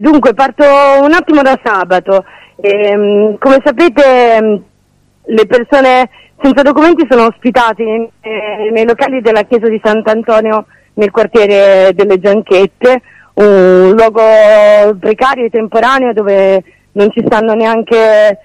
Dunque, parto un attimo da sabato. E, come sapete, le persone senza documenti sono ospitate eh, nei locali della chiesa di Sant'Antonio nel quartiere delle Gianchette, un luogo precario e temporaneo dove non ci stanno neanche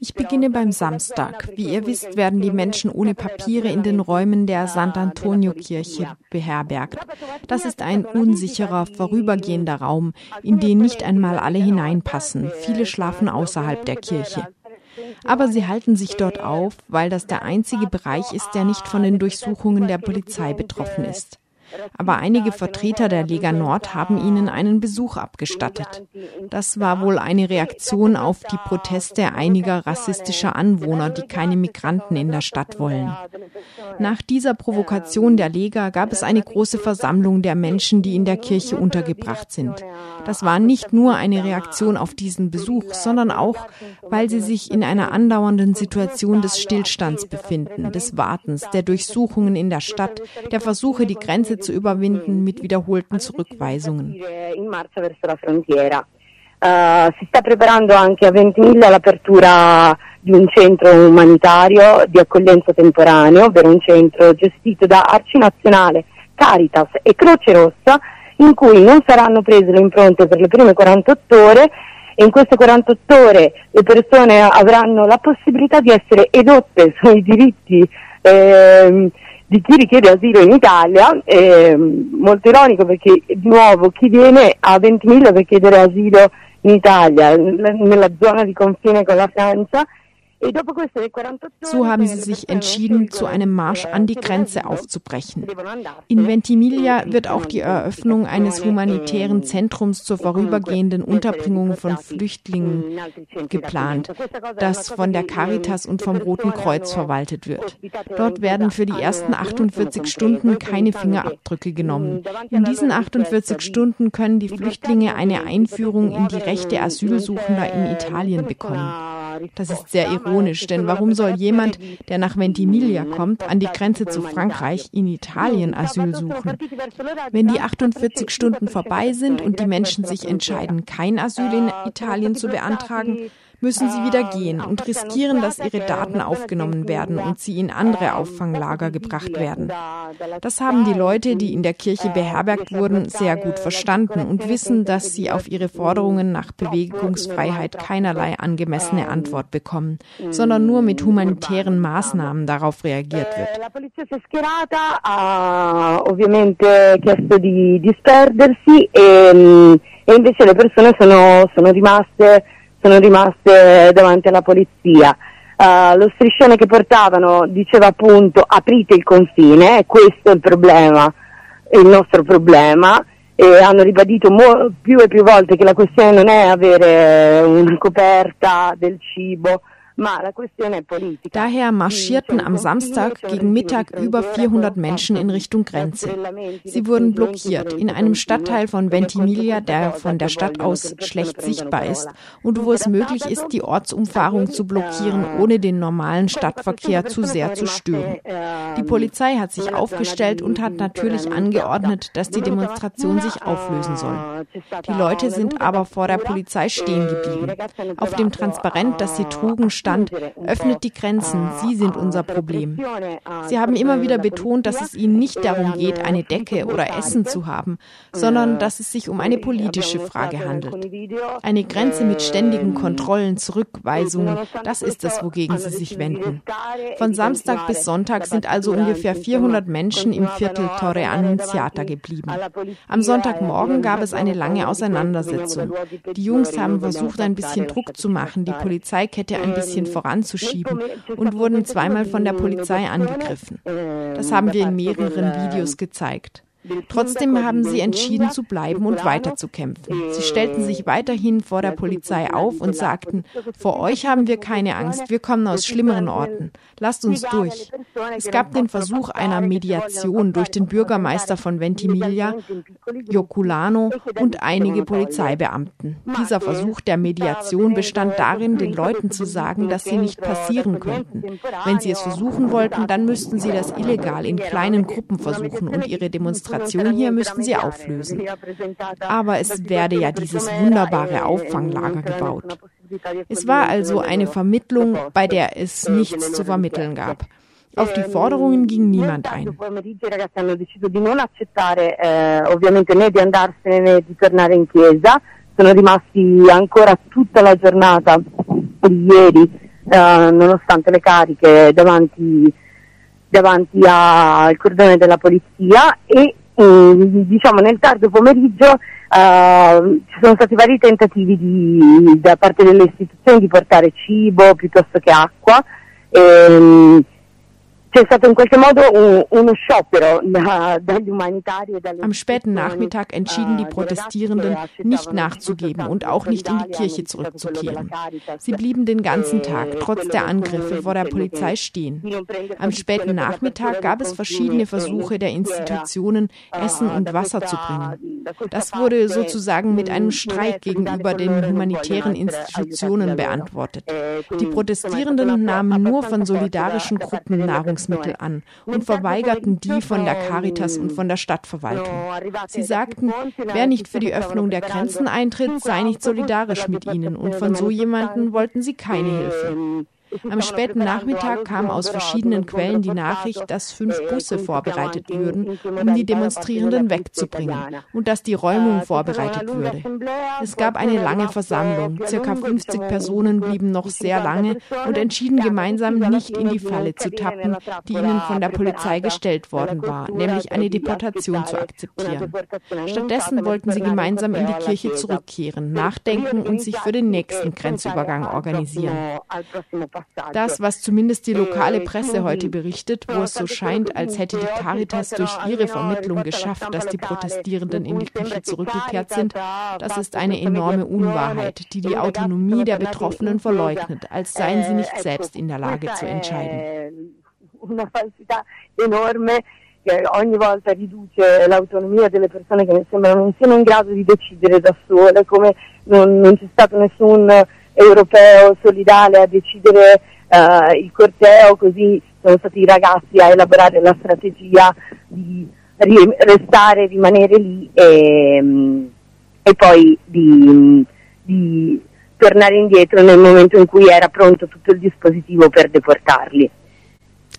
Ich beginne beim Samstag. Wie ihr wisst, werden die Menschen ohne Papiere in den Räumen der Sant'Antonio-Kirche beherbergt. Das ist ein unsicherer, vorübergehender Raum, in den nicht einmal alle hineinpassen. Viele schlafen außerhalb der Kirche. Aber sie halten sich dort auf, weil das der einzige Bereich ist, der nicht von den Durchsuchungen der Polizei betroffen ist. Aber einige Vertreter der Lega Nord haben ihnen einen Besuch abgestattet. Das war wohl eine Reaktion auf die Proteste einiger rassistischer Anwohner, die keine Migranten in der Stadt wollen. Nach dieser Provokation der Lega gab es eine große Versammlung der Menschen, die in der Kirche untergebracht sind. Das war nicht nur eine Reaktion auf diesen Besuch, sondern auch, weil sie sich in einer andauernden Situation des Stillstands befinden, des Wartens, der Durchsuchungen in der Stadt, der Versuche, die Grenze zu überwinden mit wiederholten Zurückweisungen. Uh, si sta preparando anche a Ventimiglia l'apertura di un centro umanitario di accoglienza temporaneo, ovvero un centro gestito da Arci Nazionale, Caritas e Croce Rossa, in cui non saranno prese le impronte per le prime 48 ore e in queste 48 ore le persone avranno la possibilità di essere edotte sui diritti eh, di chi richiede asilo in Italia, eh, molto ironico perché di nuovo chi viene a Ventimiglia per chiedere asilo in Italia, nella zona di confine con la Francia, So haben sie sich entschieden, zu einem Marsch an die Grenze aufzubrechen. In Ventimiglia wird auch die Eröffnung eines humanitären Zentrums zur vorübergehenden Unterbringung von Flüchtlingen geplant, das von der Caritas und vom Roten Kreuz verwaltet wird. Dort werden für die ersten 48 Stunden keine Fingerabdrücke genommen. In diesen 48 Stunden können die Flüchtlinge eine Einführung in die Rechte Asylsuchender in Italien bekommen. Das ist sehr ironisch, denn warum soll jemand, der nach Ventimiglia kommt, an die Grenze zu Frankreich in Italien Asyl suchen? Wenn die 48 Stunden vorbei sind und die Menschen sich entscheiden, kein Asyl in Italien zu beantragen, müssen sie wieder gehen und riskieren, dass ihre Daten aufgenommen werden und sie in andere Auffanglager gebracht werden. Das haben die Leute, die in der Kirche beherbergt wurden, sehr gut verstanden und wissen, dass sie auf ihre Forderungen nach Bewegungsfreiheit keinerlei angemessene Antwort bekommen, sondern nur mit humanitären Maßnahmen darauf reagiert wird. ovviamente chiesto di disperdersi e, e invece le persone sono, sono rimaste sono rimaste davanti alla polizia. Uh, lo striscione che portavano diceva appunto aprite il confine, questo è il problema, il nostro problema e hanno ribadito mo- più e più volte che la questione non è avere una coperta del cibo, Daher marschierten am Samstag gegen Mittag über 400 Menschen in Richtung Grenze. Sie wurden blockiert in einem Stadtteil von Ventimiglia, der von der Stadt aus schlecht sichtbar ist und wo es möglich ist, die Ortsumfahrung zu blockieren, ohne den normalen Stadtverkehr zu sehr zu stören. Die Polizei hat sich aufgestellt und hat natürlich angeordnet, dass die Demonstration sich auflösen soll. Die Leute sind aber vor der Polizei stehen geblieben. Auf dem Transparent, das sie trugen, stand stand, öffnet die Grenzen, Sie sind unser Problem. Sie haben immer wieder betont, dass es Ihnen nicht darum geht, eine Decke oder Essen zu haben, sondern dass es sich um eine politische Frage handelt. Eine Grenze mit ständigen Kontrollen, Zurückweisungen, das ist es, wogegen Sie sich wenden. Von Samstag bis Sonntag sind also ungefähr 400 Menschen im Viertel Torre Annunziata geblieben. Am Sonntagmorgen gab es eine lange Auseinandersetzung. Die Jungs haben versucht, ein bisschen Druck zu machen, die Polizeikette ein bisschen bisschen voranzuschieben und wurden zweimal von der Polizei angegriffen. Das haben wir in mehreren Videos gezeigt. Trotzdem haben sie entschieden zu bleiben und weiterzukämpfen. Sie stellten sich weiterhin vor der Polizei auf und sagten, vor euch haben wir keine Angst, wir kommen aus schlimmeren Orten. Lasst uns durch. Es gab den Versuch einer Mediation durch den Bürgermeister von Ventimiglia, Joculano und einige Polizeibeamten. Dieser Versuch der Mediation bestand darin, den Leuten zu sagen, dass sie nicht passieren könnten. Wenn sie es versuchen wollten, dann müssten sie das illegal in kleinen Gruppen versuchen und ihre Demonstration Demonstration hier müssten sie auflösen. Aber es werde ja dieses wunderbare Auffanglager gebaut. Es war also eine Vermittlung, bei der es nichts zu vermitteln gab. Auf die Forderungen ging niemand ein. Sono rimasti ancora tutta la giornata di ieri, eh, nonostante le cariche, davanti, davanti al cordone della polizia e eh, diciamo nel tardo pomeriggio Uh, ci sono stati vari tentativi di, da parte delle istituzioni di portare cibo piuttosto che acqua. E, ehm, c'è stato in qualche modo un, uno sciopero da, dagli umanitari e dalle Am späten Nachmittag entschieden die Protestierenden, nicht nachzugeben und auch nicht in die Kirche zurückzukehren. Sie blieben den ganzen Tag, trotz der Angriffe vor der Polizei stehen. Am späten Nachmittag gab es verschiedene Versuche der Institutionen, Essen und Wasser zu bringen. Das wurde sozusagen mit einem Streik gegenüber den humanitären Institutionen beantwortet. Die Protestierenden nahmen nur von solidarischen Gruppen Nahrung Nahrungsmittel an und verweigerten die von der Caritas und von der Stadtverwaltung. Sie sagten, wer nicht für die Öffnung der Grenzen eintritt, sei nicht solidarisch mit ihnen und von so jemanden wollten sie keine Hilfe. Am späten Nachmittag kam aus verschiedenen Quellen die Nachricht, dass fünf Busse vorbereitet würden, um die Demonstrierenden wegzubringen und dass die Räumung vorbereitet würde. Es gab eine lange Versammlung. Circa 50 Personen blieben noch sehr lange und entschieden gemeinsam nicht in die Falle zu tappen, die ihnen von der Polizei gestellt worden war, nämlich eine Deportation zu akzeptieren. Stattdessen wollten sie gemeinsam in die Kirche zurückkehren, nachdenken und sich für den nächsten Grenzübergang organisieren. Das, was zumindest die lokale Presse heute berichtet, wo es so scheint, als hätte die Caritas durch ihre Vermittlung geschafft, dass die Protestierenden in die Kirche zurückgekehrt sind, das ist eine enorme Unwahrheit, die die Autonomie der Betroffenen verleugnet, als seien sie nicht selbst in der Lage zu entscheiden. Una falsità enorme che ogni volta riduce l'autonomia delle persone che mi sembrano non siano in grado di decidere da sole, come non, non c'è stato nessun europeo solidale a decidere uh, il corteo, così sono stati i ragazzi a elaborare la strategia di ri- restare, rimanere lì e, e poi di, di tornare indietro nel momento in cui era pronto tutto il dispositivo per deportarli.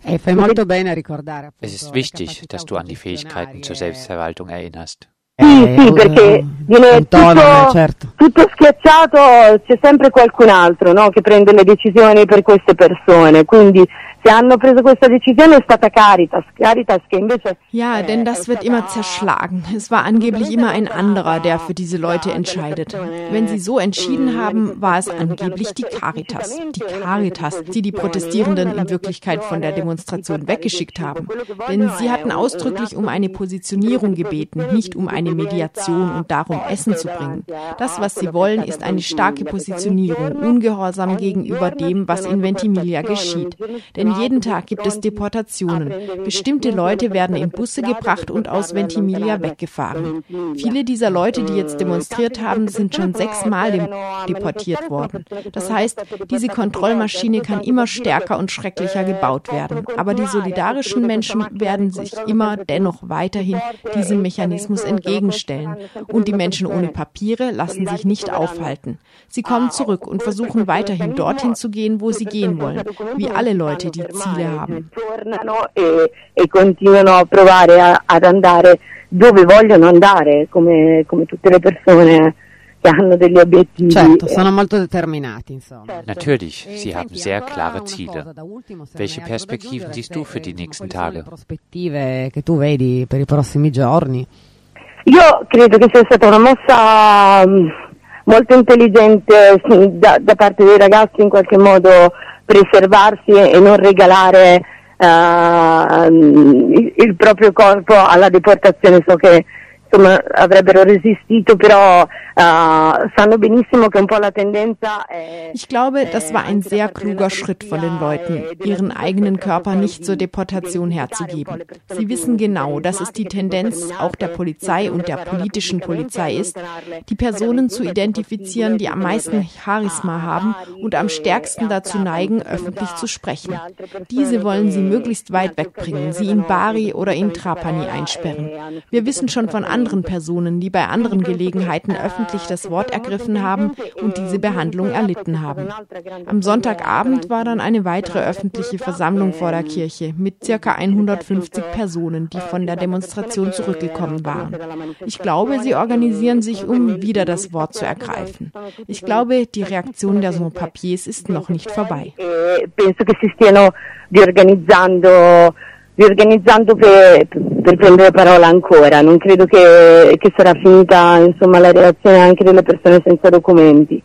Es ist wichtig, dass du an die Fähigkeiten zur Selbstverwaltung erinnerst. Sì, eh, sì, perché viene tutto, certo. tutto, schiacciato, c'è sempre qualcun altro no, che prende le decisioni per queste persone, quindi Sie hanno preso questa Decisione è stata Caritas. Caritas che invece Ja, denn das wird immer zerschlagen. Es war angeblich immer ein anderer, der für diese Leute entscheidet. Wenn sie so entschieden haben, war es angeblich die Caritas. Die Caritas, die die Protestierenden in Wirklichkeit von der Demonstration weggeschickt haben. Denn sie hatten ausdrücklich um eine Positionierung gebeten, nicht um eine Mediation und darum Essen zu bringen. Das, was sie wollen, ist eine starke Positionierung, ungehorsam gegenüber dem, was in Ventimiglia geschieht. Denn denn jeden Tag gibt es Deportationen. Bestimmte Leute werden in Busse gebracht und aus Ventimiglia weggefahren. Viele dieser Leute, die jetzt demonstriert haben, sind schon sechsmal deportiert worden. Das heißt, diese Kontrollmaschine kann immer stärker und schrecklicher gebaut werden. Aber die solidarischen Menschen werden sich immer dennoch weiterhin diesem Mechanismus entgegenstellen. Und die Menschen ohne Papiere lassen sich nicht aufhalten. Sie kommen zurück und versuchen weiterhin dorthin zu gehen, wo sie gehen wollen, wie alle Leute, die Ziele haben. Tornano e, e continuano a provare a, ad andare dove vogliono andare, come, come tutte le persone che hanno degli obiettivi. Certo, sono molto determinati, insomma. Natürlich, sie haben sehr klare Ziele. Welche Perspektiven siehst du für die nächsten Tage? Prospettive che tu vedi per i prossimi giorni? Io credo che sia stata una mossa mm, molto intelligente da, da parte dei ragazzi in qualche modo preservarsi e non regalare uh, il, il, proprio corpo alla deportazione. So che insomma, avrebbero resistito, però uh, sanno benissimo che un po' la tendenza è, Ich glaube, das war ein sehr kluger Schritt von den Leuten, ihren eigenen Körper nicht zur Deportation herzugeben. Sie wissen genau, dass es die Tendenz auch der Polizei und der politischen Polizei ist, die Personen zu identifizieren, die am meisten Charisma haben und am stärksten dazu neigen, öffentlich zu sprechen. Diese wollen sie möglichst weit wegbringen, sie in Bari oder in Trapani einsperren. Wir wissen schon von anderen Personen, die bei anderen Gelegenheiten öffentlich das Wort ergriffen haben und diese Behandlung erlitten haben. Am Sonntagabend war dann eine weitere öffentliche Versammlung vor der Kirche mit circa 150 Personen, die von der Demonstration zurückgekommen waren. Ich glaube, sie organisieren sich, um wieder das Wort zu ergreifen. Ich glaube, die Reaktion der Sans-Papiers ist noch nicht vorbei. Penso che si stiano riorganizzando riorganizzando per, per prendere parola ancora. Non credo che, che sarà finita insomma, la reazione anche delle persone senza documenti.